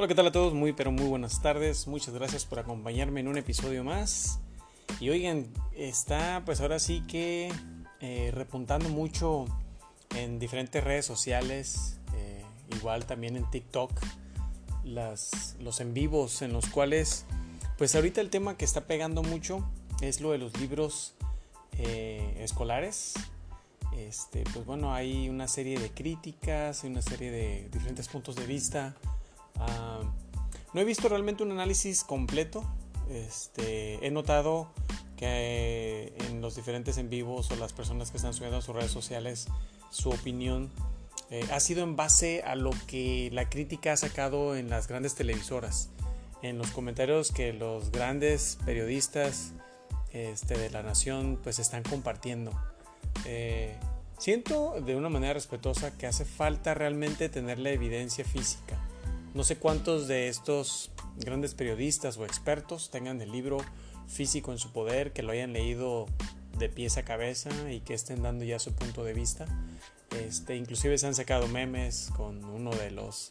Hola, ¿qué tal a todos? Muy, pero muy buenas tardes. Muchas gracias por acompañarme en un episodio más. Y oigan, está pues ahora sí que eh, repuntando mucho en diferentes redes sociales, eh, igual también en TikTok, las, los en vivos en los cuales, pues ahorita el tema que está pegando mucho es lo de los libros eh, escolares. Este, pues bueno, hay una serie de críticas, hay una serie de diferentes puntos de vista. Ah, no he visto realmente un análisis completo. Este, he notado que en los diferentes en vivos o las personas que están subiendo a sus redes sociales su opinión eh, ha sido en base a lo que la crítica ha sacado en las grandes televisoras, en los comentarios que los grandes periodistas este, de la nación pues están compartiendo. Eh, siento de una manera respetuosa que hace falta realmente tener la evidencia física. No sé cuántos de estos grandes periodistas o expertos tengan el libro físico en su poder, que lo hayan leído de pies a cabeza y que estén dando ya su punto de vista. Este, inclusive se han sacado memes con uno de los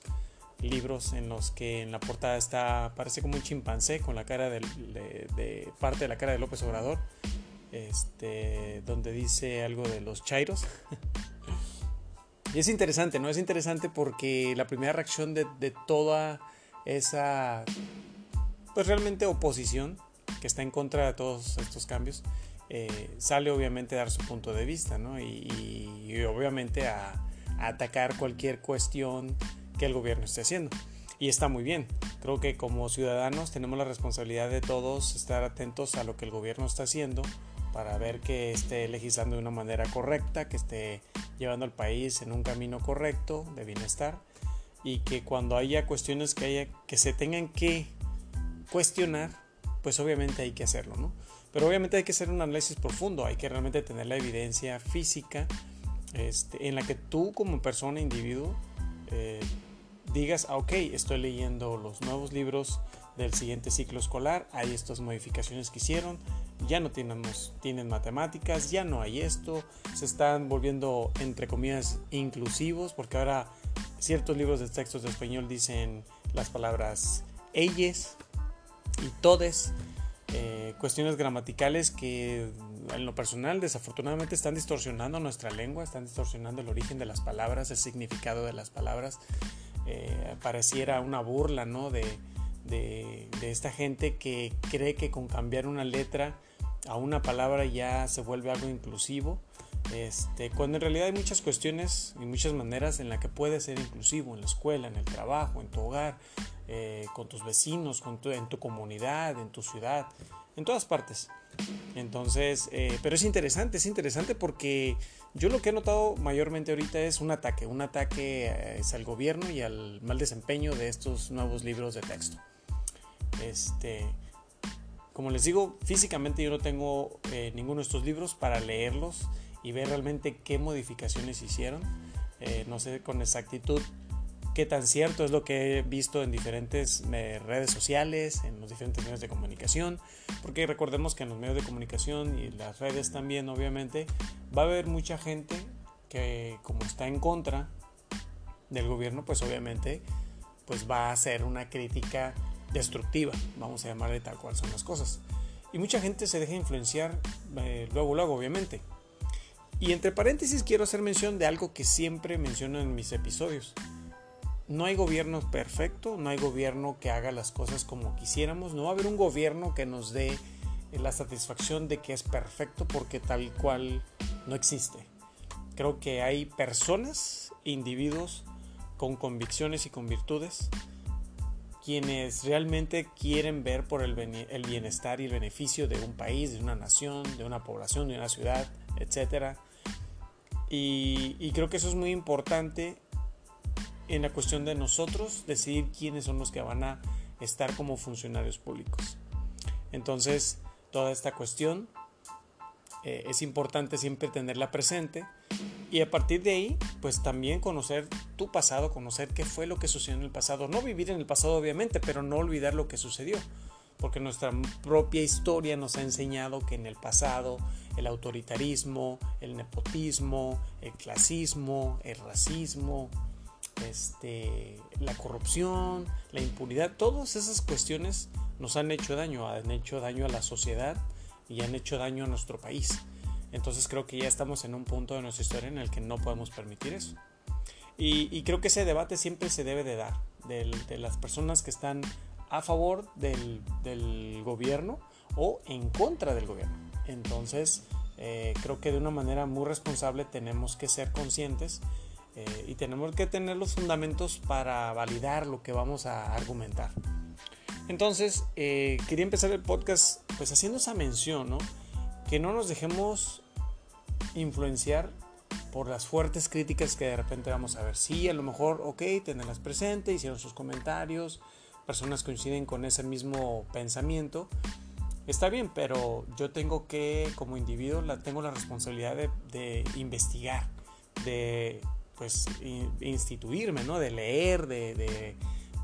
libros en los que en la portada está, parece como un chimpancé con la cara de, parte de la cara de López Obrador, este, donde dice algo de los chairos. y es interesante, ¿no? Es interesante porque la primera reacción de, de toda esa, pues realmente oposición que está en contra de todos estos cambios, eh, sale obviamente a dar su punto de vista, ¿no? Y, obviamente a, a, atacar cualquier cuestión que el gobierno esté haciendo. Y está muy bien. Creo que como ciudadanos tenemos la responsabilidad de todos estar atentos a lo que el gobierno está haciendo para ver que esté legislando de una manera correcta, que esté llevando al país en un camino correcto de bienestar y que cuando haya cuestiones que, haya, que se tengan que cuestionar, pues obviamente hay que hacerlo, ¿no? Pero obviamente hay que hacer un análisis profundo, hay que realmente tener la evidencia física este, en la que tú como persona, individuo, eh, digas, ah, ok, estoy leyendo los nuevos libros del siguiente ciclo escolar, hay estas modificaciones que hicieron, ya no tienen matemáticas, ya no hay esto, se están volviendo, entre comillas, inclusivos, porque ahora ciertos libros de textos de español dicen las palabras ellas, y todes, eh, cuestiones gramaticales que en lo personal desafortunadamente están distorsionando nuestra lengua, están distorsionando el origen de las palabras, el significado de las palabras. Eh, pareciera una burla ¿no? de, de, esta gente que cree que con cambiar una letra a una palabra ya se vuelve algo inclusivo. Este, cuando en realidad hay muchas cuestiones y muchas maneras en las que puede ser inclusivo, en la escuela, en el trabajo, en tu hogar, eh, con tus vecinos, con en tu comunidad, en tu ciudad, en todas partes. Entonces, eh, pero es interesante, es interesante porque yo lo que he notado mayormente ahorita es un ataque, un ataque eh, es al gobierno y al mal desempeño de estos nuevos libros de texto. Este, como les digo, físicamente yo no tengo ninguno de estos libros para leerlos y ver realmente qué modificaciones hicieron. no sé con exactitud qué tan cierto es lo que he visto en diferentes eh, redes sociales, en los diferentes medios de comunicación, porque recordemos que en los medios de comunicación y las redes también, obviamente, va a haber mucha gente que como está en contra del gobierno, pues obviamente pues va a hacer una crítica destructiva, vamos a llamarle tal cual son las cosas. Y mucha gente se deja influenciar eh, luego, luego, obviamente. Y entre paréntesis quiero hacer mención de algo que siempre menciono en mis episodios no hay gobierno perfecto, no hay gobierno que haga las cosas como quisiéramos, no va a haber un gobierno que nos dé la satisfacción de que es perfecto porque tal cual no existe. Creo que hay personas, individuos con convicciones y con virtudes, quienes realmente quieren ver por el, bienestar y el beneficio de un país, de una nación, de una población, de una ciudad, etc. Y, y creo que eso es muy importante en la cuestión de nosotros decidir quiénes son los que van a estar como funcionarios públicos. Entonces, toda esta cuestión eh, es importante siempre tenerla presente y a partir de ahí, pues también conocer tu pasado, conocer qué fue lo que sucedió en el pasado. No vivir en el pasado, obviamente, pero no olvidar lo que sucedió. Porque nuestra propia historia nos ha enseñado que en el pasado el autoritarismo, el nepotismo, el clasismo, el racismo, este, la corrupción, la impunidad, todas esas cuestiones nos han hecho daño, han hecho daño a la sociedad y han hecho daño a nuestro país. Entonces creo que ya estamos en un punto de nuestra historia en el que no podemos permitir eso. Y, creo que ese debate siempre se debe de dar, de, las personas que están a favor del, gobierno o en contra del gobierno. Entonces eh, creo que de una manera muy responsable tenemos que ser conscientes eh, y tenemos que tener los fundamentos para validar lo que vamos a argumentar. Entonces, eh, quería empezar el podcast pues haciendo esa mención, ¿no? Que no nos dejemos influenciar por las fuertes críticas que de repente vamos a ver. Sí, a lo mejor, ok, tenerlas presente, hicieron sus comentarios, personas coinciden con ese mismo pensamiento. Está bien, pero yo tengo que, como individuo, la, tengo la responsabilidad de, de investigar, de pues instituirme, ¿no? De leer, de, de,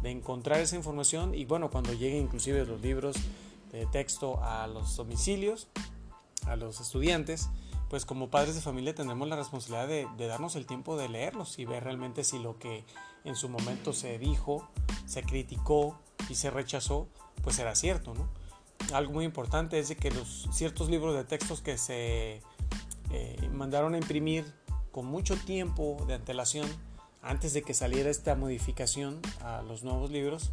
de, encontrar esa información y bueno, cuando lleguen inclusive los libros de texto a los domicilios, a los estudiantes, pues como padres de familia tenemos la responsabilidad de, darnos el tiempo de leerlos y ver realmente si lo que en su momento se dijo, se criticó y se rechazó, pues era cierto, ¿no? Algo muy importante es de que los ciertos libros de textos que se eh, mandaron a imprimir con mucho tiempo de antelación antes de que saliera esta modificación a los nuevos libros,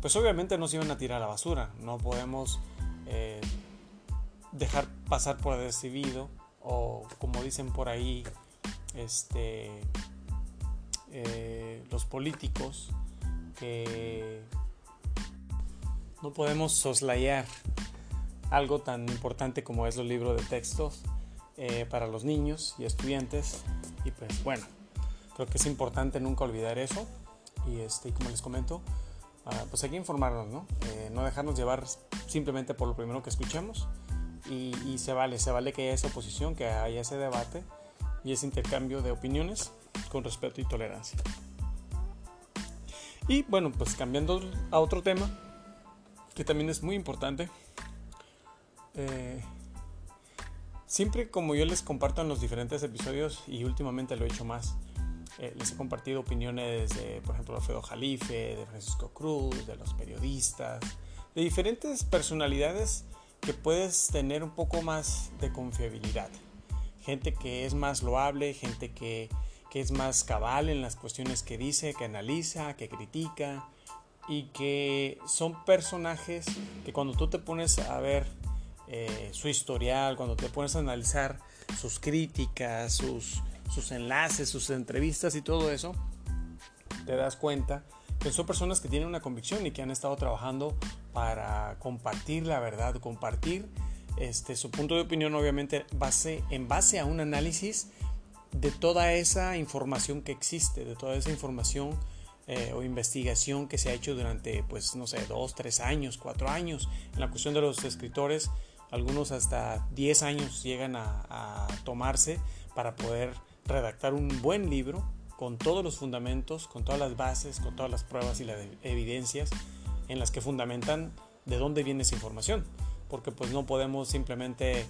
pues obviamente no se iban a tirar a la basura. No podemos eh, dejar pasar por recibido o como dicen por ahí este, eh, los políticos que no podemos soslayar algo tan importante como es los libros de textos eh, para los niños y estudiantes. Y pues bueno, creo que es importante nunca olvidar eso. Y este, como les comento, ah, pues hay que informarnos, ¿no? Eh, no dejarnos llevar simplemente por lo primero que escuchemos. Y, se vale, se vale que haya esa oposición, que haya ese debate y ese intercambio de opiniones con respeto y tolerancia. Y bueno, pues cambiando a otro tema, que también es muy importante. Eh, Siempre como yo les comparto en los diferentes episodios y últimamente lo he hecho más, eh, les he compartido opiniones de, por ejemplo, Alfredo Jalife, de Francisco Cruz, de los periodistas, de diferentes personalidades que puedes tener un poco más de confiabilidad. Gente que es más loable, gente que, que es más cabal en las cuestiones que dice, que analiza, que critica y que son personajes que cuando tú te pones a ver eh, su historial, cuando te pones a analizar sus críticas, sus, sus enlaces, sus entrevistas y todo eso, te das cuenta que son personas que tienen una convicción y que han estado trabajando para compartir la verdad, compartir este, su punto de opinión, obviamente base, en base a un análisis de toda esa información que existe, de toda esa información eh, o investigación que se ha hecho durante, pues, no sé, dos, tres años, cuatro años. En la cuestión de los escritores, algunos hasta 10 años llegan a, tomarse para poder redactar un buen libro con todos los fundamentos, con todas las bases, con todas las pruebas y las evidencias en las que fundamentan de dónde viene esa información. Porque pues no podemos simplemente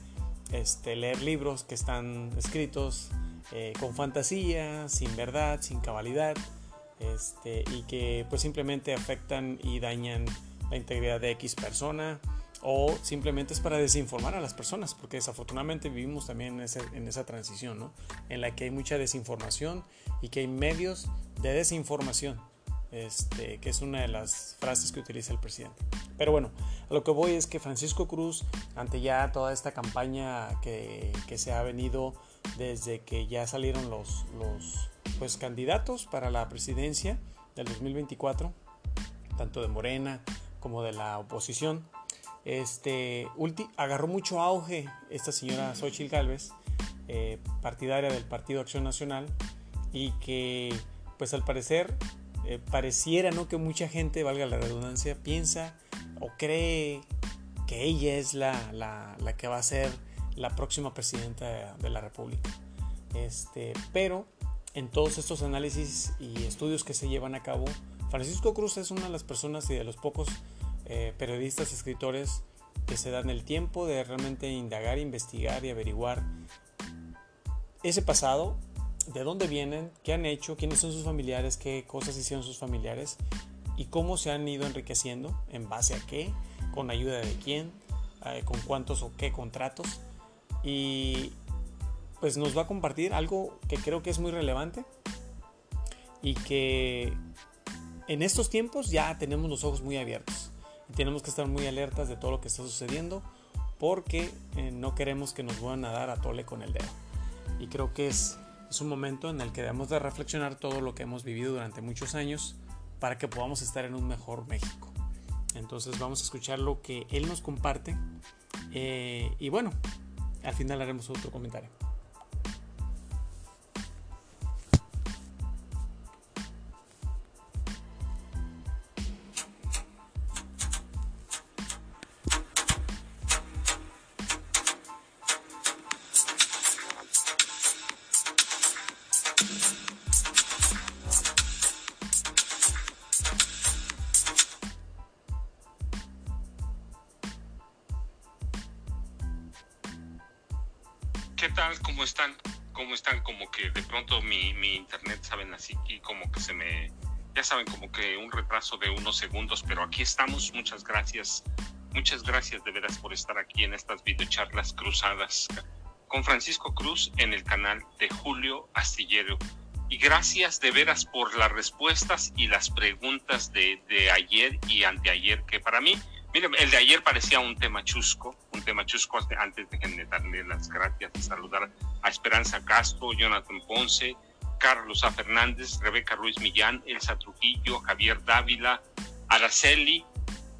este, leer libros que están escritos eh, con fantasía, sin verdad, sin cabalidad, este, y que pues simplemente afectan y dañan la integridad de X persona o simplemente es para desinformar a las personas, porque desafortunadamente vivimos también en, esa transición, ¿no? en la que hay mucha desinformación y que hay medios de desinformación, este, que es una de las frases que utiliza el presidente. Pero bueno, a lo que voy es que Francisco Cruz, ante ya toda esta campaña que, que se ha venido desde que ya salieron los, los pues, candidatos para la presidencia del 2024, tanto de Morena como de la oposición, este, agarró mucho auge esta señora Xochitl Galvez, eh, partidaria del Partido Acción Nacional, y que, pues al parecer, eh, pareciera ¿no? que mucha gente, valga la redundancia, piensa o cree que ella es la, la, la que va a ser la próxima presidenta de, la República. Este, pero en todos estos análisis y estudios que se llevan a cabo, Francisco Cruz es una de las personas y de los pocos eh, periodistas, escritores que se dan el tiempo de realmente indagar, investigar y averiguar ese pasado de dónde vienen, qué han hecho, quiénes son sus familiares, qué cosas hicieron sus familiares y cómo se han ido enriqueciendo, en base a qué, con ayuda de quién, eh, con cuántos o qué contratos. Y pues nos va a compartir algo que creo que es muy relevante y que en estos tiempos ya tenemos los ojos muy abiertos tenemos que estar muy alertas de todo lo que está sucediendo porque eh, no queremos que nos vuelvan a dar a tole con el dedo. Y creo que es, es un momento en el que debemos de reflexionar todo lo que hemos vivido durante muchos años para que podamos estar en un mejor México. Entonces vamos a escuchar lo que él nos comparte eh, y bueno, al final haremos otro comentario. ¿Cómo están? ¿Cómo están? Como que de pronto mi, mi internet, saben, así y como que se me, ya saben, como que un retraso de unos segundos, pero aquí estamos. Muchas gracias. Muchas gracias de veras por estar aquí en estas videocharlas cruzadas con Francisco Cruz en el canal de Julio Astillero. Y gracias de veras por las respuestas y las preguntas de, de ayer y anteayer, que para mí Miren, el de ayer parecía un tema chusco, un tema chusco antes de darle las gracias y saludar a Esperanza Castro, Jonathan Ponce, Carlos A. Fernández, Rebeca Ruiz Millán, Elsa Trujillo, Javier Dávila, Araceli,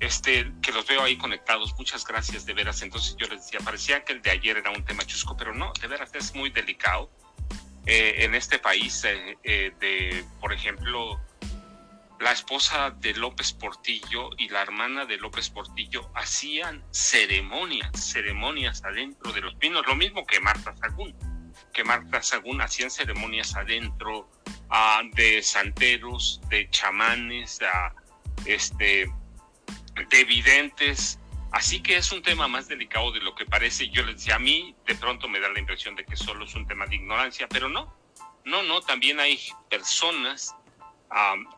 este, que los veo ahí conectados. Muchas gracias, de veras. Entonces yo les decía, parecía que el de ayer era un tema chusco, pero no, de veras es muy delicado. Eh, en este país, eh, eh, de, por ejemplo, la esposa de López Portillo y la hermana de López Portillo hacían ceremonias, ceremonias adentro de los pinos, lo mismo que Marta Sagún, que Marta Sagún hacían ceremonias adentro uh, de santeros, de chamanes, uh, este, de videntes. Así que es un tema más delicado de lo que parece. Yo les decía, a mí de pronto me da la impresión de que solo es un tema de ignorancia, pero no, no, no, también hay personas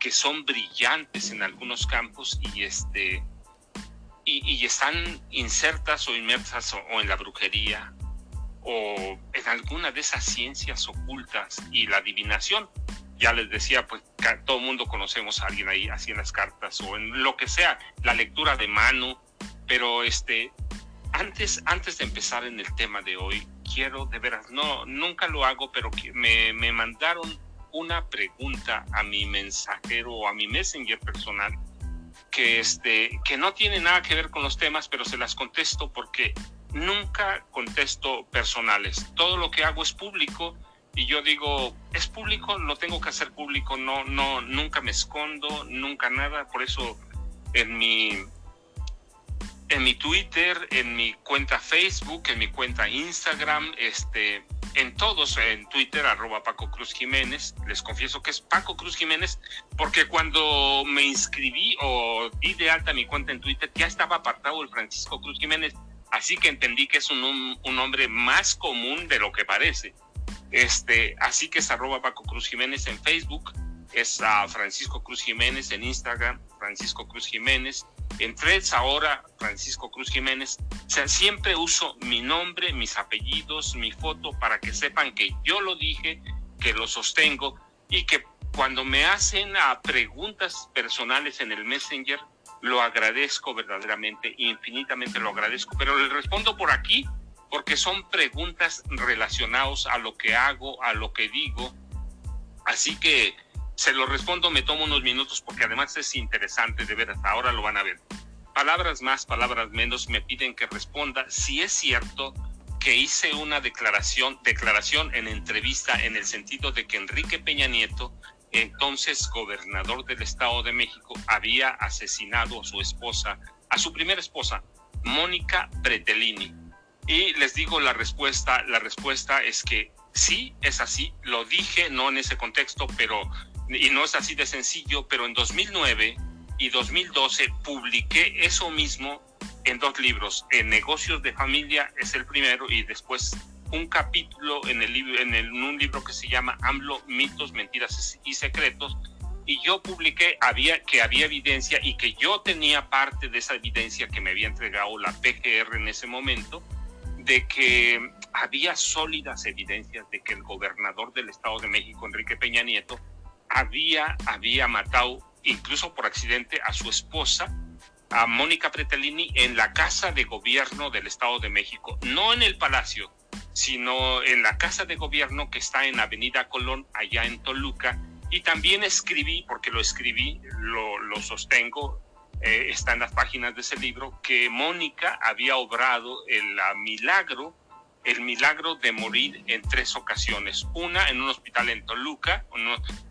que son brillantes en algunos campos y, este, y, están insertas o inmersas o, en la brujería o en alguna de esas ciencias ocultas y la adivinación. Ya les decía, pues todo el mundo conocemos a alguien ahí haciendo las cartas o en lo que sea, la lectura de mano, pero este, antes, antes de empezar en el tema de hoy, quiero de veras, no, nunca lo hago, pero me, me mandaron una pregunta a mi mensajero o a mi messenger personal que, este, que no tiene nada que ver con los temas, pero se las contesto porque nunca contesto personales. Todo lo que hago es público y yo digo, es público, lo tengo que hacer público, no, no, nunca me escondo, nunca nada. Por eso en mi, en mi Twitter, en mi cuenta Facebook, en mi cuenta Instagram, este, en todos, en Twitter, arroba Paco Cruz Jiménez. Les confieso que es Paco Cruz Jiménez, porque cuando me inscribí o di de alta mi cuenta en Twitter, ya estaba apartado el Francisco Cruz Jiménez. Así que entendí que es un, un nombre más común de lo que parece. Este, así que es arroba Paco Cruz Jiménez en Facebook, es a Francisco Cruz Jiménez en Instagram, Francisco Cruz Jiménez. En Threads ahora, Francisco Cruz Jiménez, o sea, siempre uso mi nombre, mis apellidos, mi foto para que sepan que yo lo dije, que lo sostengo y que cuando me hacen preguntas personales en el Messenger, lo agradezco verdaderamente, infinitamente lo agradezco, pero le respondo por aquí porque son preguntas relacionadas a lo que hago, a lo que digo. Así que se lo respondo, me tomo unos minutos porque además es interesante de ver, hasta ahora lo van a ver. Palabras más, palabras menos, me piden que responda si es cierto que hice una declaración, declaración en entrevista en el sentido de que Enrique Peña Nieto, entonces gobernador del Estado de México, había asesinado a su esposa, a su primera esposa, Mónica Pretelini. Y les digo la respuesta, la respuesta es que sí, es así, lo dije, no en ese contexto, pero y no es así de sencillo, pero en 2009 y 2012 publiqué eso mismo en dos libros. En Negocios de Familia es el primero y después un capítulo en, el, en, el, en un libro que se llama AMLO, mitos, mentiras y secretos, y yo publiqué había, que había evidencia y que yo tenía parte de esa evidencia que me había entregado la PGR en ese momento, de que había sólidas evidencias de que el gobernador del Estado de México, Enrique Peña Nieto, había, había matado, incluso por accidente, a su esposa, a Mónica Pretellini, en la casa de gobierno del Estado de México, no en el palacio, sino en la casa de gobierno que está en Avenida Colón, allá en Toluca, y también escribí, porque lo escribí, lo, lo sostengo, eh, está en las páginas de ese libro, que Mónica había obrado el milagro, el milagro de morir en tres ocasiones. Una en un hospital en Toluca,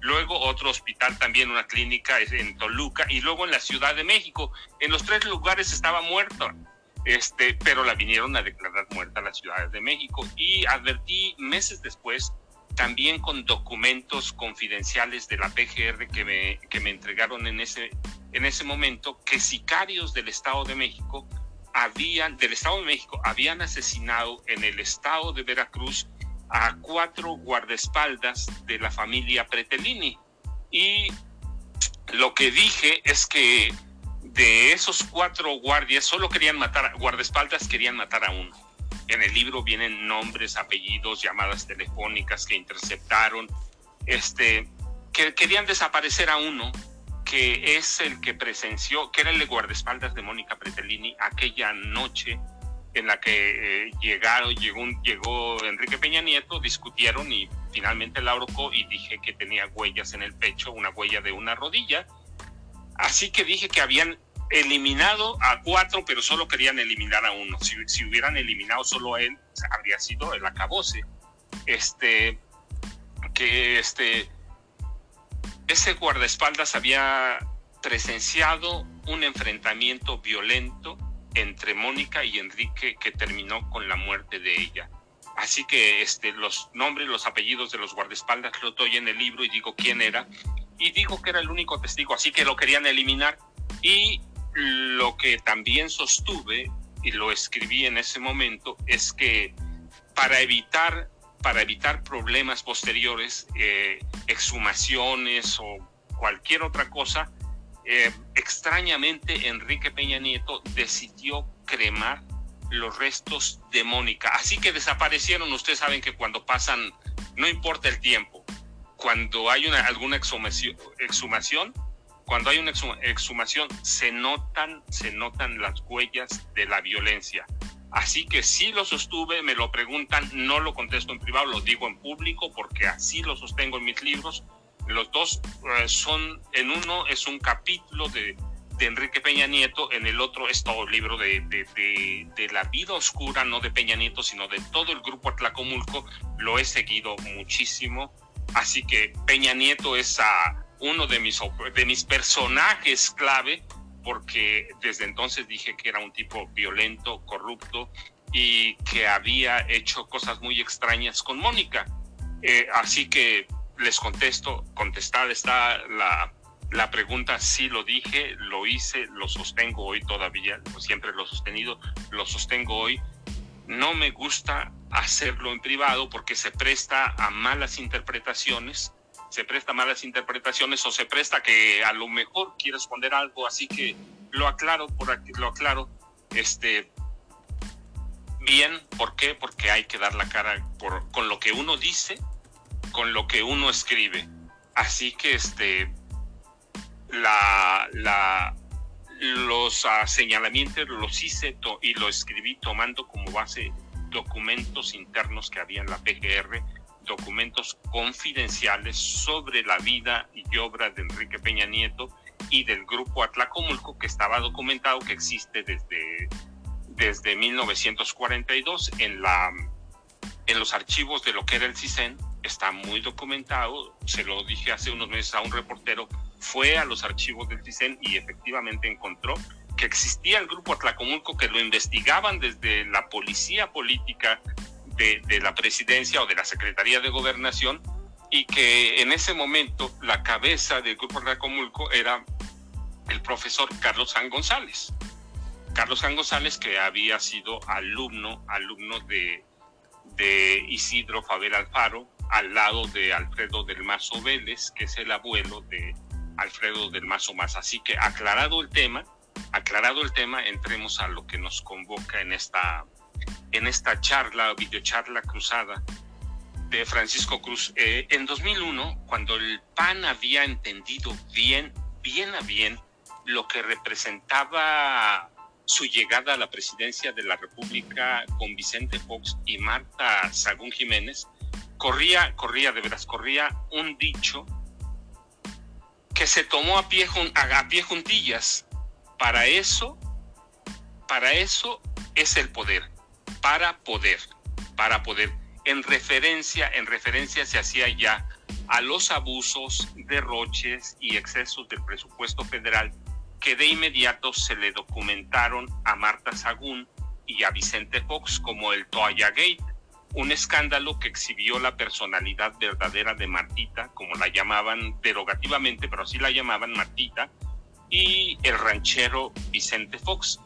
luego otro hospital también, una clínica en Toluca, y luego en la Ciudad de México. En los tres lugares estaba muerta. Este, pero la vinieron a declarar muerta a la Ciudad de México y advertí meses después también con documentos confidenciales de la PGR que me, que me entregaron en ese, en ese momento, que sicarios del Estado de México habían, del Estado de México, habían asesinado en el estado de Veracruz a cuatro guardaespaldas de la familia Pretellini. Y lo que dije es que de esos cuatro guardias solo querían matar, guardaespaldas querían matar a uno en el libro vienen nombres, apellidos, llamadas telefónicas que interceptaron, este, que querían desaparecer a uno, que es el que presenció, que era el de guardaespaldas de Mónica Pretellini aquella noche en la que eh, llegaron, llegó, Enrique Peña Nieto, discutieron y finalmente la ahorcó y dije que tenía huellas en el pecho, una huella de una rodilla. Así que dije que habían eliminado a cuatro, pero solo querían eliminar a uno. Si, si hubieran eliminado solo a él, habría sido el acabose. Este, que este, ese guardaespaldas había presenciado un enfrentamiento violento entre Mónica y Enrique que terminó con la muerte de ella. Así que este, los nombres, los apellidos de los guardaespaldas lo doy en el libro y digo quién era. Y digo que era el único testigo, así que lo querían eliminar. Y lo que también sostuve y lo escribí en ese momento es que para evitar, para evitar problemas posteriores, eh, exhumaciones o cualquier otra cosa, eh, extrañamente Enrique Peña Nieto decidió cremar los restos de Mónica. Así que desaparecieron. Ustedes saben que cuando pasan, no importa el tiempo, cuando hay una, alguna exhumación, exhumación cuando hay una exhumación se notan, se notan las huellas de la violencia. Así que sí lo sostuve, me lo preguntan, no lo contesto en privado, lo digo en público porque así lo sostengo en mis libros. Los dos eh, son, en uno es un capítulo de, de, Enrique Peña Nieto, en el otro es todo el libro de, de, de, la vida oscura, no de Peña Nieto, sino de todo el grupo Atlacomulco. Lo he seguido muchísimo. Así que Peña Nieto es a uno de mis, de mis personajes clave, porque desde entonces dije que era un tipo violento, corrupto y que había hecho cosas muy extrañas con Mónica. Eh, así que les contesto, contestada está la, la pregunta, sí lo dije, lo hice, lo sostengo hoy todavía, siempre lo he sostenido, lo sostengo hoy. No me gusta hacerlo en privado porque se presta a malas interpretaciones se presta malas interpretaciones o se presta que a lo mejor quiere esconder algo, así que lo aclaro por aquí, lo aclaro, este, bien, ¿por qué? Porque hay que dar la cara por, con lo que uno dice, con lo que uno escribe. Así que este, la, la, los señalamientos los hice y lo escribí tomando como base documentos internos que había en la PGR documentos confidenciales sobre la vida y obra de Enrique Peña Nieto y del grupo Atlacomulco que estaba documentado que existe desde, desde 1942 en, la, en los archivos de lo que era el CISEN. Está muy documentado, se lo dije hace unos meses a un reportero, fue a los archivos del CISEN y efectivamente encontró que existía el grupo Atlacomulco que lo investigaban desde la policía política de, la presidencia o de la Secretaría de Gobernación y que en ese momento la cabeza del Grupo Racomulco era el profesor Carlos San González. Carlos San González que había sido alumno, alumno de, de Isidro Fabel Alfaro, al lado de Alfredo del Mazo Vélez, que es el abuelo de Alfredo del Mazo Más. Así que aclarado el tema, aclarado el tema, entremos a lo que nos convoca en esta, en esta charla, videocharla cruzada de Francisco Cruz. Eh, en 2001, cuando el PAN había entendido bien, bien a bien lo que representaba su llegada a la presidencia de la República con Vicente Fox y Marta Sagún Jiménez, corría, corría, de veras, corría un dicho que se tomó a pie, a pie juntillas. Para eso, para eso es el poder, para poder, para poder. En referencia, en referencia se hacía ya a los abusos, derroches y excesos del presupuesto federal que de inmediato se le documentaron a Marta Sagún y a Vicente Fox como el Toalla Gate, un escándalo que exhibió la personalidad verdadera de Martita, como la llamaban derogativamente, pero así la llamaban Martita, y el ranchero Vicente Fox.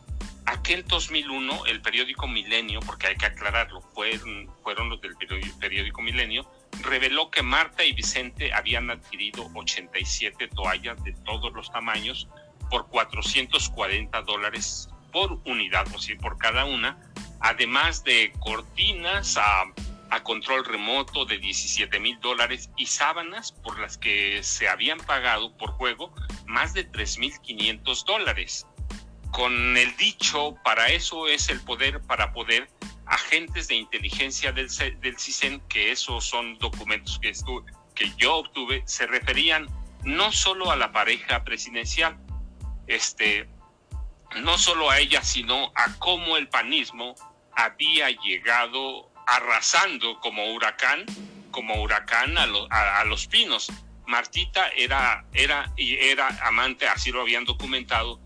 Aquel 2001, el periódico Milenio, porque hay que aclararlo, fueron, fueron los del periódico Milenio, reveló que Marta y Vicente habían adquirido 87 toallas de todos los tamaños por 440 dólares por unidad, o sea, por cada una, además de cortinas a, control remoto de 17 mil dólares y sábanas por las que se habían pagado por juego más de 3.500 dólares. Con el dicho, para eso es el poder, para poder, agentes de inteligencia del, del CISEN, que esos son documentos que, yo obtuve, se referían no solo a la pareja presidencial, este, no solo a ella, sino a cómo el panismo había llegado arrasando como huracán, como huracán a, los pinos. Martita era, era, era amante, así lo habían documentado,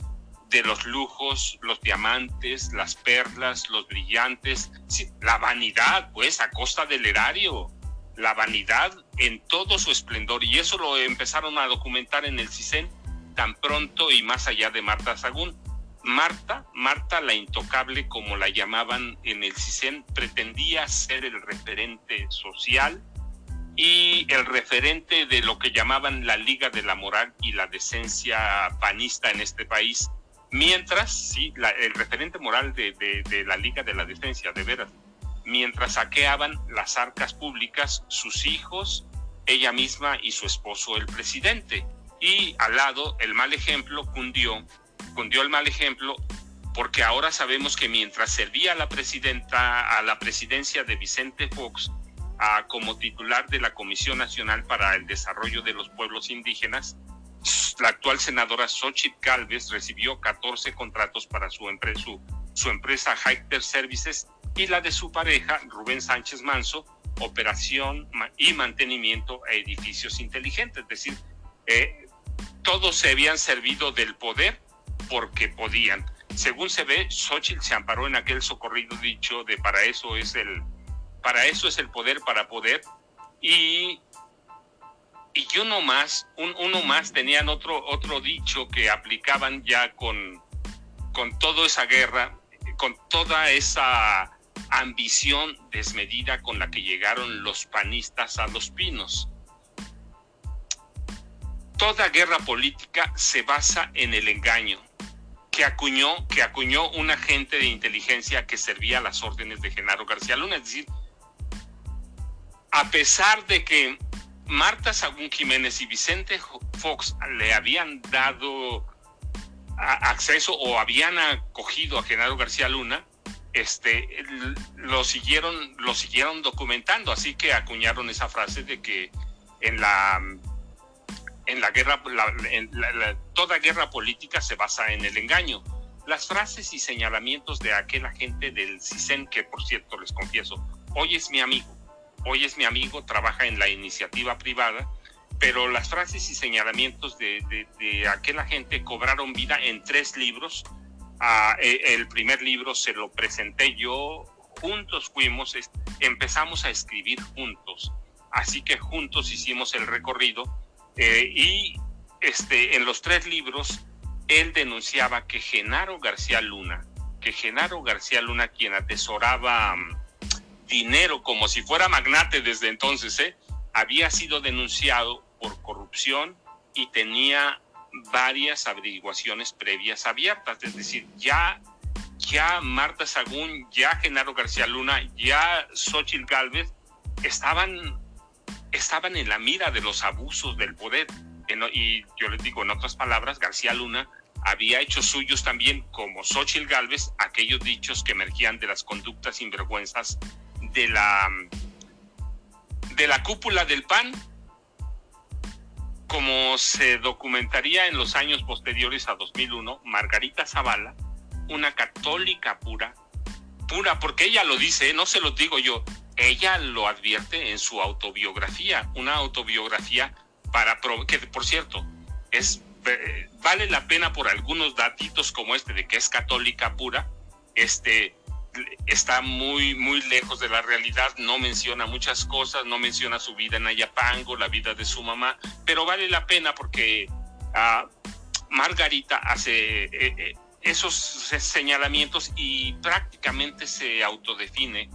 de los lujos, los diamantes, las perlas, los brillantes, la vanidad, pues, a costa del erario, la vanidad en todo su esplendor. Y eso lo empezaron a documentar en el CISEN tan pronto y más allá de Marta Sagún. Marta, Marta la intocable como la llamaban en el CISEN, pretendía ser el referente social y el referente de lo que llamaban la Liga de la Moral y la Decencia panista en este país, mientras, sí, el referente moral de, de la Liga de la Decencia, de veras, mientras saqueaban las arcas públicas sus hijos, ella misma y su esposo el presidente. Y al lado el mal ejemplo cundió cundió el mal ejemplo porque ahora sabemos que mientras servía a la presidenta a la presidencia de Vicente Fox como titular de la Comisión Nacional para el Desarrollo de los Pueblos Indígenas, la actual senadora Xochitl Galvez recibió 14 contratos para su, empresa, su, empresa Services y la de su pareja Rubén Sánchez Manso, operación y mantenimiento a edificios inteligentes. Es decir, eh, todos se habían servido del poder porque podían. Según se ve, Xochitl se amparó en aquel socorrido dicho de para eso es el, para eso es el poder, para poder. Y, y uno más, un, uno más tenían otro, otro dicho que aplicaban ya con, con toda esa guerra, con toda esa ambición desmedida con la que llegaron los panistas a los pinos. Toda guerra política se basa en el engaño que acuñó, que acuñó un agente de inteligencia que servía a las órdenes de Genaro García Luna. Es decir, a pesar de que Marta Sagún Jiménez y Vicente Fox le habían dado acceso o habían acogido a Genaro García Luna, este, lo siguieron, lo siguieron documentando, así que acuñaron esa frase de que en la en la guerra, toda guerra política se basa en el engaño. Las frases y señalamientos de aquel agente del CISEN, que por cierto les confieso, hoy es mi amigo, hoy es mi amigo, trabaja en la iniciativa privada, pero las frases y señalamientos de, aquel agente cobraron vida en tres libros. Ah, e, el primer libro se lo presenté yo, juntos fuimos, empezamos a escribir juntos, así que juntos hicimos el recorrido eh, y este, en los tres libros, él denunciaba que Genaro García Luna, que Genaro García Luna, quien atesoraba dinero como si fuera magnate desde entonces, ¿eh? había sido denunciado por corrupción y tenía varias averiguaciones previas abiertas, es decir, ya, ya Marta Sagún, ya Genaro García Luna, ya Xochitl Galvez estaban, estaban en la mira de los abusos del poder. Y yo les digo, en otras palabras, García Luna había hecho suyos también, como Xochitl Galvez, aquellos dichos que emergían de las conductas sinvergüenzas de la, de la cúpula del PAN, como se documentaría en los años posteriores a 2001, Margarita Zavala, una católica pura, pura, porque ella lo dice, no se lo digo yo, ella lo advierte en su autobiografía, una autobiografía para que por cierto es eh, vale la pena por algunos datitos como este de que es católica pura, este está muy muy lejos de la realidad, no menciona muchas cosas, no menciona su vida en Ayapango, la vida de su mamá, pero vale la pena porque uh, Margarita hace eh, eh, esos señalamientos y prácticamente se autodefine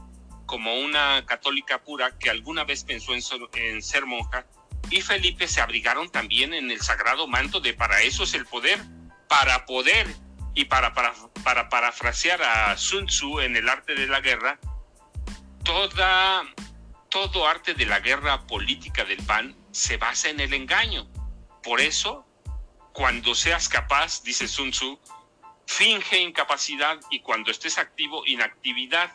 como una católica pura que alguna vez pensó en, ser monja, y Felipe se abrigaron también en el sagrado manto de para eso es el poder, para poder y para, para, para parafrasear a Sun Tzu en el arte de la guerra, toda, todo arte de la guerra política del PAN se basa en el engaño. Por eso, cuando seas capaz, dice Sun Tzu, finge incapacidad y cuando estés activo, inactividad.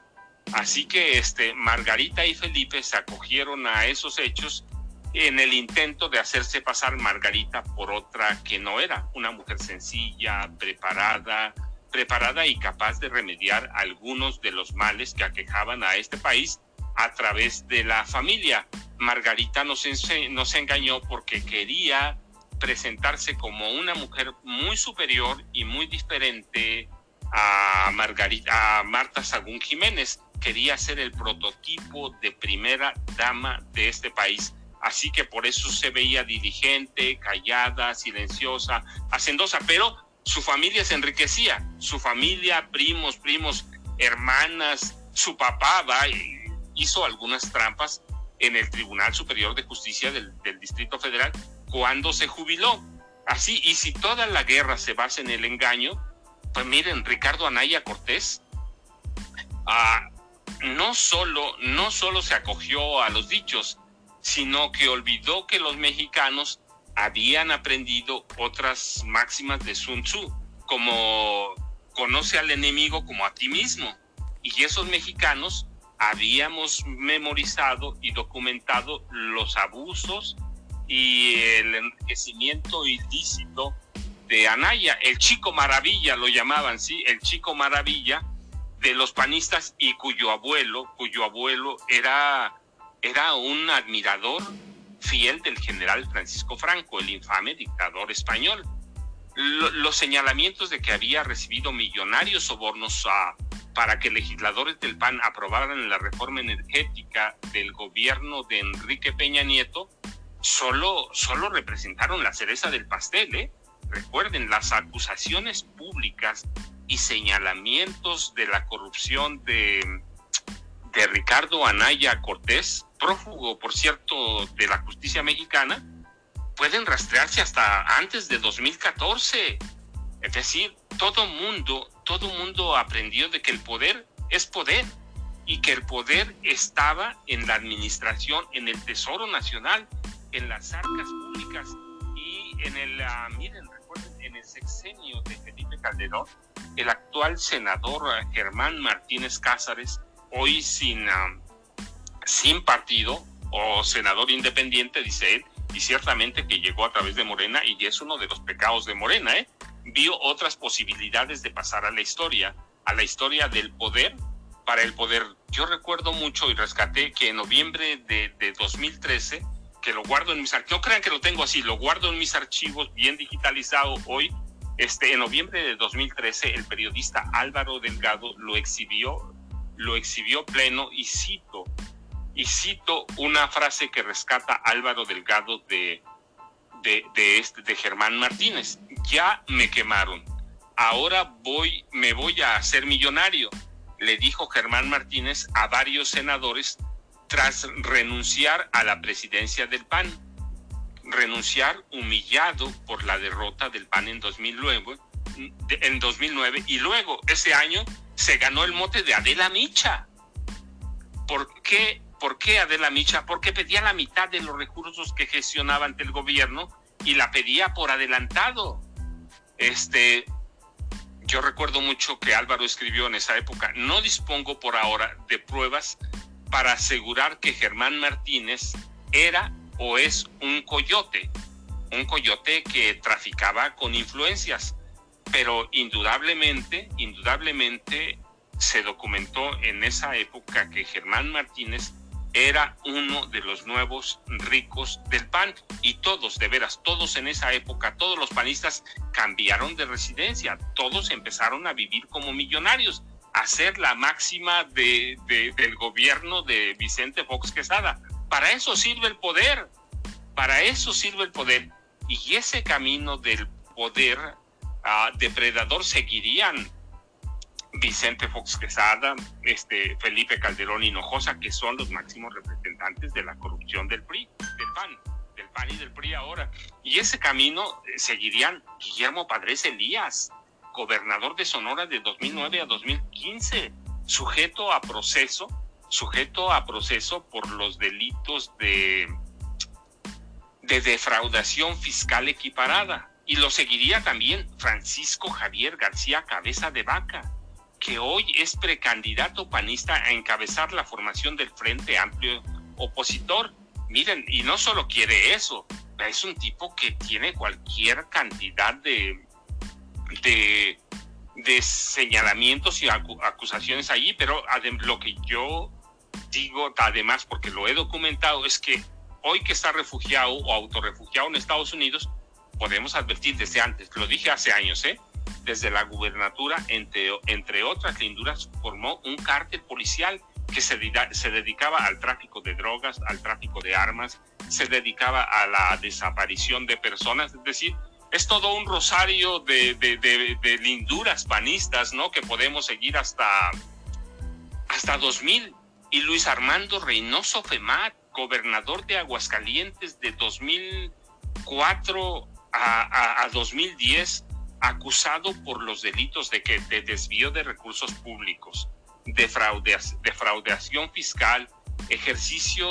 Así que este, Margarita y Felipe se acogieron a esos hechos en el intento de hacerse pasar Margarita por otra que no era, una mujer sencilla, preparada, preparada y capaz de remediar algunos de los males que aquejaban a este país a través de la familia. Margarita nos, nos engañó porque quería presentarse como una mujer muy superior y muy diferente a Margarita, a Marta Sagún Jiménez, quería ser el prototipo de primera dama de este país. Así que por eso se veía diligente, callada, silenciosa, hacendosa, pero su familia se enriquecía, su familia, primos, primos, hermanas, su papá va, hizo algunas trampas en el Tribunal Superior de Justicia del, Distrito Federal cuando se jubiló. Así, y si toda la guerra se basa en el engaño, pues miren, Ricardo Anaya Cortés, ah, no solo, no solo se acogió a los dichos, sino que olvidó que los mexicanos habían aprendido otras máximas de Sun Tzu, como conoce al enemigo como a ti mismo. Y esos mexicanos habíamos memorizado y documentado los abusos y el enriquecimiento ilícito de Anaya, el chico maravilla lo llamaban, sí, el chico maravilla, de los panistas y cuyo abuelo, cuyo abuelo era, era un admirador fiel del general Francisco Franco, el infame dictador español. los señalamientos de que había recibido millonarios sobornos para que legisladores del PAN aprobaran la reforma energética del gobierno de Enrique Peña Nieto, solo, solo representaron la cereza del pastel. ¿eh? Recuerden, las acusaciones públicas y señalamientos de la corrupción de, de Ricardo Anaya Cortés, prófugo, por cierto, de la justicia mexicana, pueden rastrearse hasta antes de 2014. Es decir, todo mundo, todo mundo aprendió de que el poder es poder y que el poder estaba en la administración, en el Tesoro Nacional, en las arcas públicas y en el, ah, miren, recuerden, en el sexenio de Felipe Calderón, el actual senador eh, Germán Martínez Cázares, hoy sin, sin partido o senador independiente, dice él, y ciertamente que llegó a través de Morena y es uno de los pecados de Morena, ¿eh? vio otras posibilidades de pasar a la historia, a la historia del poder para el poder. Yo recuerdo mucho y rescaté que en noviembre de, de 2013, que lo guardo en mis archivos, no crean que lo tengo así, lo guardo en mis archivos bien digitalizado hoy, este, en noviembre de 2013, el periodista Álvaro Delgado lo exhibió, lo exhibió pleno y cito, y cito una frase que rescata Álvaro Delgado de, de, de, este, de Germán Martínez. Ya me quemaron. Ahora voy, me voy a hacer millonario. le dijo Germán Martínez a varios senadores tras renunciar a la presidencia del PAN. Renunciar humillado por la derrota del PAN en 2009, en 2009 y luego ese año se ganó el mote de Adela Micha. ¿Por qué, ¿Por qué Adela Micha? Porque pedía la mitad de los recursos que gestionaba ante el gobierno y la pedía por adelantado. Este, yo recuerdo mucho que Álvaro escribió en esa época, no dispongo por ahora de pruebas para asegurar que Germán Martínez era o es un coyote, un coyote que traficaba con influencias, pero indudablemente, indudablemente se documentó en esa época que Germán Martínez era uno de los nuevos ricos del PAN y todos, de veras, todos en esa época, todos los panistas cambiaron de residencia, todos empezaron a vivir como millonarios, a ser la máxima de, del gobierno de Vicente Fox Quesada. Para eso sirve el poder, para eso sirve el poder. Y ese camino del poder uh, depredador seguirían Vicente Fox Quesada, este, Felipe Calderón Hinojosa, que son los máximos representantes de la corrupción del PRI, del PAN, del PAN y del PRI ahora. Y ese camino eh, seguirían Guillermo Padres Elías, gobernador de Sonora de 2009 a 2015, sujeto a proceso, sujeto a proceso por los delitos de, de defraudación fiscal equiparada. Y lo seguiría también Francisco Javier García Cabeza de Vaca, que hoy es precandidato panista a encabezar la formación del Frente Amplio Opositor. Miren, y no solo quiere eso, es un tipo que tiene cualquier cantidad de, de, señalamientos y acusaciones allí, pero lo que yo digo además, porque lo he documentado, es que hoy que está refugiado o autorrefugiado en Estados Unidos, podemos advertir desde antes, lo dije hace años, ¿eh? desde la gubernatura, entre, entre otras linduras, formó un cártel policial que se, se dedicaba al tráfico de drogas, al tráfico de armas, se dedicaba a la desaparición de personas, es decir, es todo un rosario de, de, de, linduras panistas, ¿no? Que podemos seguir hasta, hasta 2000. Y Luis Armando Reynoso Femat, gobernador de Aguascalientes de 2004 a, a, a 2010, acusado por los delitos de, que, de desvío de recursos públicos, defraudación fiscal, ejercicio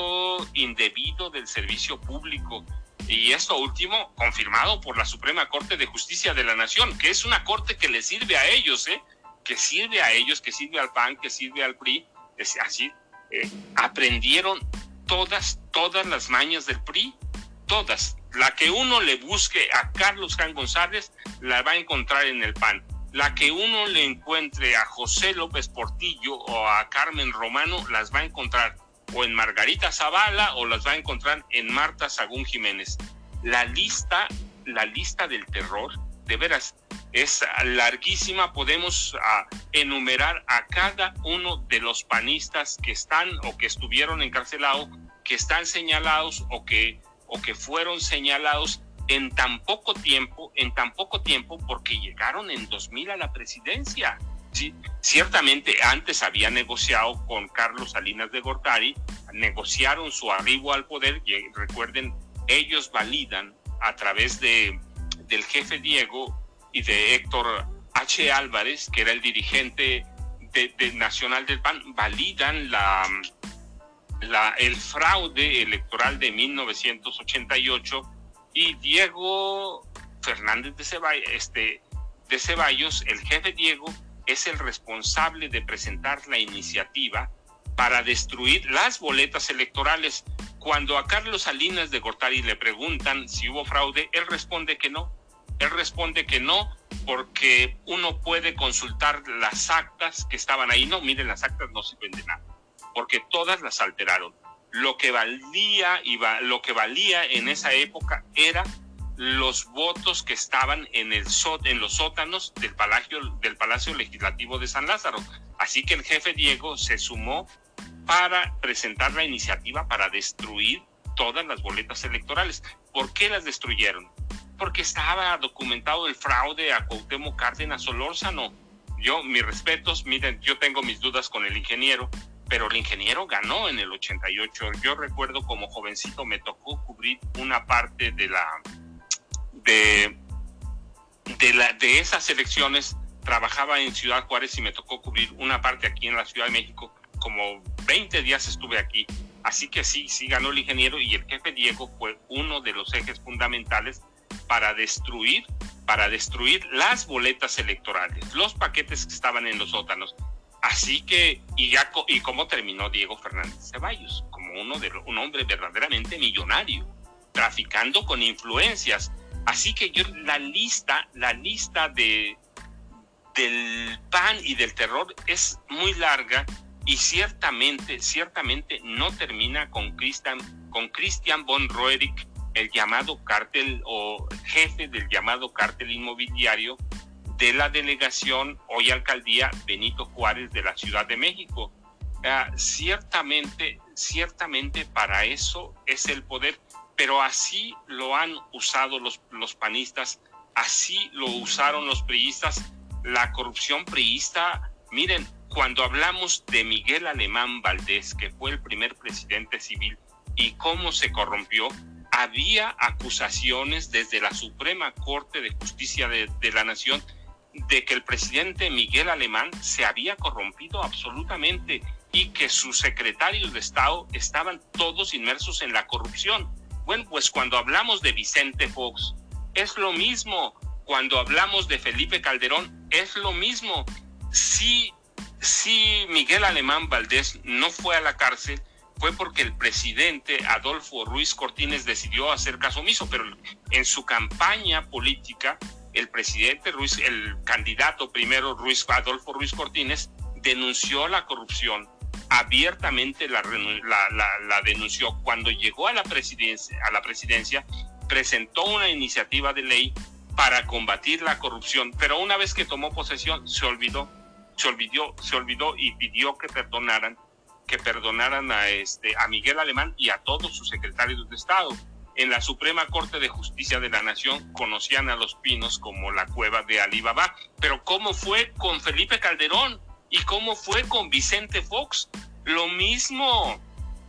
indebido del servicio público. Y esto último confirmado por la Suprema Corte de Justicia de la Nación, que es una corte que le sirve a ellos, ¿eh? que sirve a ellos, que sirve al PAN, que sirve al PRI. Es así, eh, aprendieron todas, todas las mañas del PRI, todas, la que uno le busque a Carlos Jan González, la va a encontrar en el PAN. La que uno le encuentre a José López Portillo o a Carmen Romano, las va a encontrar o en Margarita Zavala o las va a encontrar en Marta Sagún Jiménez. La lista, la lista del terror, de veras, es larguísima. Podemos ah, enumerar a cada uno de los panistas que están o que estuvieron encarcelados, que están señalados o que o que fueron señalados en tan poco tiempo, en tan poco tiempo, porque llegaron en 2000 a la presidencia. Sí, ciertamente antes había negociado con Carlos Salinas de Gortari, negociaron su arribo al poder y recuerden, ellos validan a través de, del jefe Diego y de Héctor H. Álvarez, que era el dirigente de, nacional del PAN, validan la, el fraude electoral de 1988 y Diego Fernández de Ceballos, este, de Ceballos, el jefe Diego, es el responsable de presentar la iniciativa para destruir las boletas electorales. Cuando a Carlos Salinas de Gortari le preguntan si hubo fraude, él responde que no. Él responde que no porque uno puede consultar las actas que estaban ahí. No, miren, las actas no sirven de nada porque todas las alteraron. Lo que valía, lo que valía en esa época era los votos que estaban en, el, en los sótanos del Palacio, del Palacio Legislativo de San Lázaro. Así que el jefe Diego se sumó para presentar la iniciativa para destruir todas las boletas electorales. ¿Por qué las destruyeron? Porque estaba documentado el fraude a Cuauhtémoc Cárdenas Solórzano yo, mis respetos, miren, yo tengo mis dudas con el ingeniero, pero el ingeniero ganó en el 88. Yo recuerdo como jovencito me tocó cubrir una parte de la de de, la, de esas elecciones. Trabajaba en Ciudad Juárez y me tocó cubrir una parte aquí en la Ciudad de México. Como 20 días estuve aquí. Así que sí, sí ganó el ingeniero y el jefe Diego fue uno de los ejes fundamentales para destruir, para destruir las boletas electorales, los paquetes que estaban en los sótanos. Así que, y, ya, y cómo terminó Diego Fernández Ceballos, como uno de, un hombre verdaderamente millonario, traficando con influencias. Así que yo, la lista, la lista de, del pan y del terror es muy larga y ciertamente, ciertamente no termina con Christian, con Christian von Roerich, el llamado cártel o jefe del llamado cártel inmobiliario de la delegación, hoy alcaldía Benito Juárez de la Ciudad de México. Ah, ciertamente, ciertamente para eso es el poder, pero así lo han usado los, los panistas, así lo usaron los priistas. La corrupción priista, miren, cuando hablamos de Miguel Alemán Valdés, que fue el primer presidente civil, y cómo se corrompió, había acusaciones desde la Suprema Corte de Justicia de, la Nación de que el presidente Miguel Alemán se había corrompido absolutamente y que sus secretarios de Estado estaban todos inmersos en la corrupción. Bueno, pues cuando hablamos de Vicente Fox, es lo mismo. Cuando hablamos de Felipe Calderón, es lo mismo. Si, si Miguel Alemán Valdés no fue a la cárcel, fue porque el presidente Adolfo Ruiz Cortines decidió hacer caso omiso, pero en su campaña política, el presidente Ruiz, el candidato primero Ruiz, Adolfo Ruiz Cortines, denunció la corrupción, abiertamente la, denunció. Cuando llegó a la, presidencia, a la presidencia, presentó una iniciativa de ley para combatir la corrupción, pero una vez que tomó posesión se olvidó, se olvidó, se olvidó y pidió que perdonaran que perdonaran a, este, a Miguel Alemán y a todos sus secretarios de Estado. En la Suprema Corte de Justicia de la Nación conocían a los pinos como la cueva de Alibaba. Pero ¿cómo fue con Felipe Calderón? ¿Y cómo fue con Vicente Fox? Lo mismo,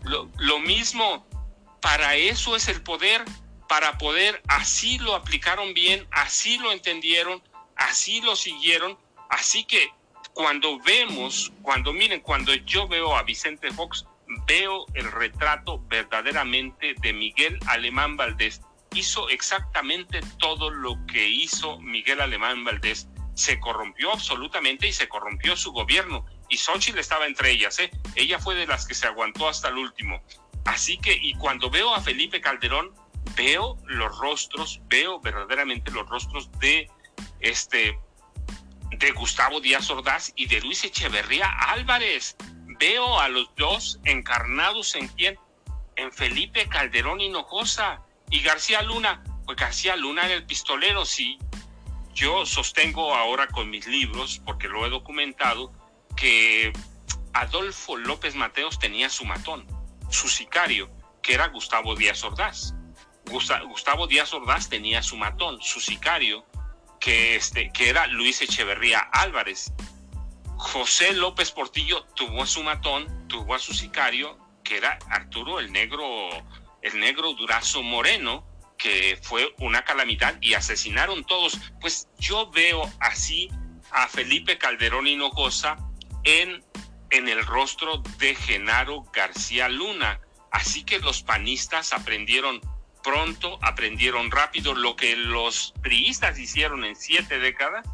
lo, lo mismo. Para eso es el poder, para poder, así lo aplicaron bien, así lo entendieron, así lo siguieron. Así que cuando vemos, cuando miren, cuando yo veo a Vicente Fox, veo el retrato verdaderamente de Miguel Alemán Valdés. Hizo exactamente todo lo que hizo Miguel Alemán Valdés. Se corrompió absolutamente y se corrompió su gobierno. Y Xochitl estaba entre ellas, ¿eh? Ella fue de las que se aguantó hasta el último. Así que, y cuando veo a Felipe Calderón, veo los rostros, veo verdaderamente los rostros de este de Gustavo Díaz Ordaz y de Luis Echeverría Álvarez. Veo a los dos encarnados en quién? En Felipe Calderón Hinojosa y García Luna. Pues García Luna era el pistolero, sí. Yo sostengo ahora con mis libros, porque lo he documentado, que Adolfo López Mateos tenía su matón, su sicario, que era Gustavo Díaz Ordaz. Gustavo Díaz Ordaz tenía su matón, su sicario, que, este, que era Luis Echeverría Álvarez. José López Portillo tuvo a su matón, tuvo a su sicario, que era Arturo el Negro, el Negro Durazo Moreno, que fue una calamidad y asesinaron todos. Pues yo veo así a Felipe Calderón Hinojosa en, en el rostro de Genaro García Luna. Así que los panistas aprendieron pronto, aprendieron rápido lo que los priistas hicieron en siete décadas,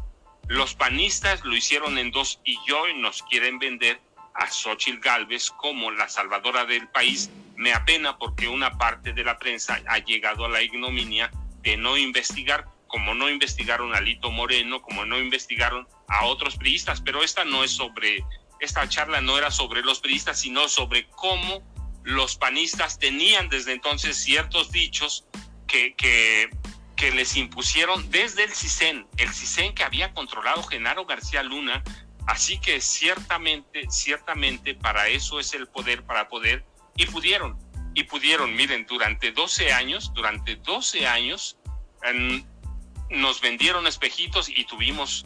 los panistas lo hicieron en dos y hoy nos quieren vender a Xochitl Galvez como la salvadora del país. Me apena porque una parte de la prensa ha llegado a la ignominia de no investigar, como no investigaron a Lito Moreno, como no investigaron a otros priistas, pero esta no es sobre, esta charla no era sobre los priistas, sino sobre cómo los panistas tenían desde entonces ciertos dichos que, que, que les impusieron desde el CISEN, el CISEN que había controlado Genaro García Luna, así que ciertamente, ciertamente para eso es el poder, para poder, y pudieron, y pudieron, miren, durante 12 años, durante 12 años, nos vendieron espejitos y tuvimos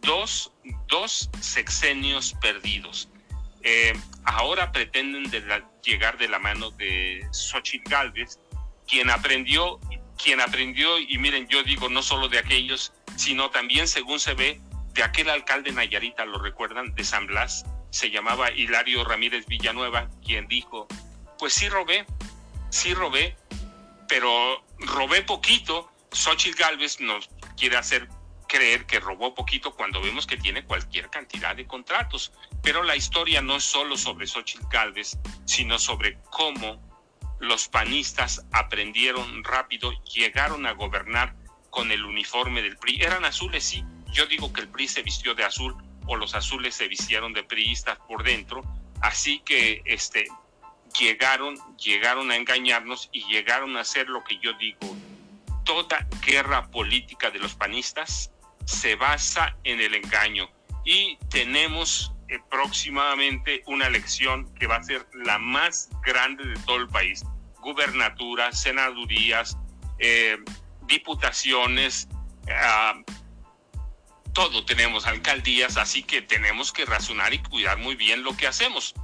dos, dos sexenios perdidos. Eh, ahora pretenden llegar de la mano de Xochitl Galvez, quien aprendió, quien aprendió, y miren, yo digo no solo de aquellos, sino también, según se ve, de aquel alcalde Nayarita, lo recuerdan, de San Blas, se llamaba Hilario Ramírez Villanueva, quien dijo, pues sí robé, sí robé, pero robé poquito. Xochitl Galvez nos quiere hacer creer que robó poquito cuando vemos que tiene cualquier cantidad de contratos. Pero la historia no es solo sobre Xochitl Galvez, sino sobre cómo los panistas aprendieron rápido, llegaron a gobernar con el uniforme del PRI. Eran azules, sí. Yo digo que el PRI se vistió de azul o los azules se vistieron de priistas por dentro. Así que este, llegaron, llegaron a engañarnos y llegaron a hacer lo que yo digo. Toda guerra política de los panistas se basa en el engaño y tenemos eh, próximamente una elección que va a ser la más grande de todo el país. Gubernaturas, senadurías, eh, diputaciones, ah, todo tenemos alcaldías, así que tenemos que razonar y cuidar muy bien lo que hacemos.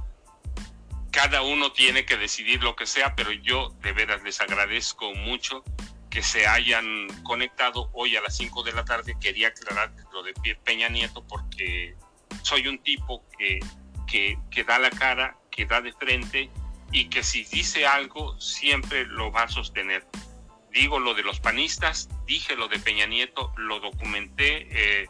Cada uno tiene que decidir lo que sea, pero yo de veras les agradezco mucho que se hayan conectado hoy a las 5 de la tarde. Quería aclarar lo de Peña Nieto porque soy un tipo que, que, que da la cara, que da de frente y que si dice algo siempre lo va a sostener. Digo lo de los panistas, dije lo de Peña Nieto, lo documenté, eh,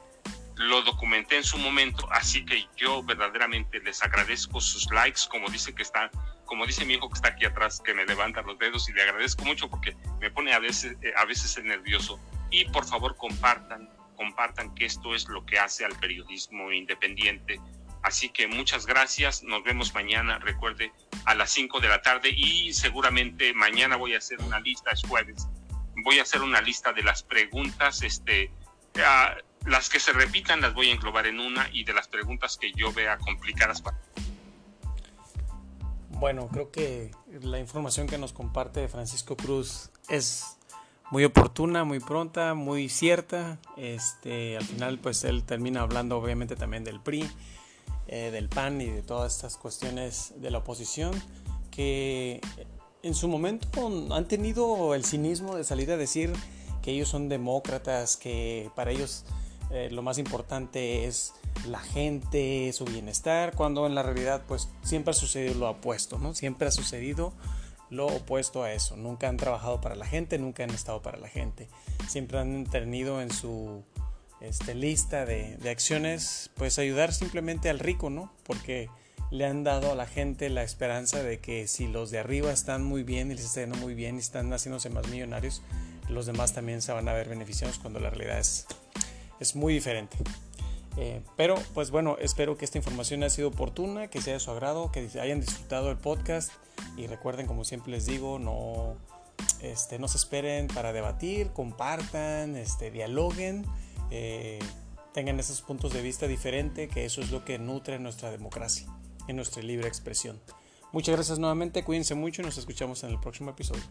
lo documenté en su momento, así que yo verdaderamente les agradezco sus likes, como dice que está como dice mi hijo que está aquí atrás, que me levanta los dedos y le agradezco mucho porque me pone a veces, eh, a veces nervioso. Y por favor compartan, compartan que esto es lo que hace al periodismo independiente. Así que muchas gracias, nos vemos mañana, recuerde, a las 5 de la tarde y seguramente mañana voy a hacer una lista, es jueves, voy a hacer una lista de las preguntas, este, ah, las que se repitan las voy a englobar en una y de las preguntas que yo vea complicadas para bueno, creo que la información que nos comparte Francisco Cruz es muy oportuna, muy pronta, muy cierta. Este, al final, pues él termina hablando obviamente también del PRI, eh, del PAN y de todas estas cuestiones de la oposición que en su momento han tenido el cinismo de salir a decir que ellos son demócratas, que para ellos eh, lo más importante es la gente, su bienestar, cuando en la realidad pues siempre ha sucedido lo opuesto, ¿no? Siempre ha sucedido lo opuesto a eso. Nunca han trabajado para la gente, nunca han estado para la gente. Siempre han tenido en su este, lista de, de, acciones pues ayudar simplemente al rico, ¿no? Porque le han dado a la gente la esperanza de que si los de arriba están muy bien y les está yendo muy bien y están haciéndose más millonarios, los demás también se van a ver beneficiados cuando la realidad es, es muy diferente. Eh, pero pues bueno, espero que esta información haya sido oportuna, que sea de su agrado, que hayan disfrutado el podcast y recuerden, como siempre les digo, no, este, no se esperen para debatir, compartan, este, dialoguen, eh, tengan esos puntos de vista diferentes, que eso es lo que nutre nuestra democracia y nuestra libre expresión. Muchas gracias nuevamente, cuídense mucho y nos escuchamos en el próximo episodio.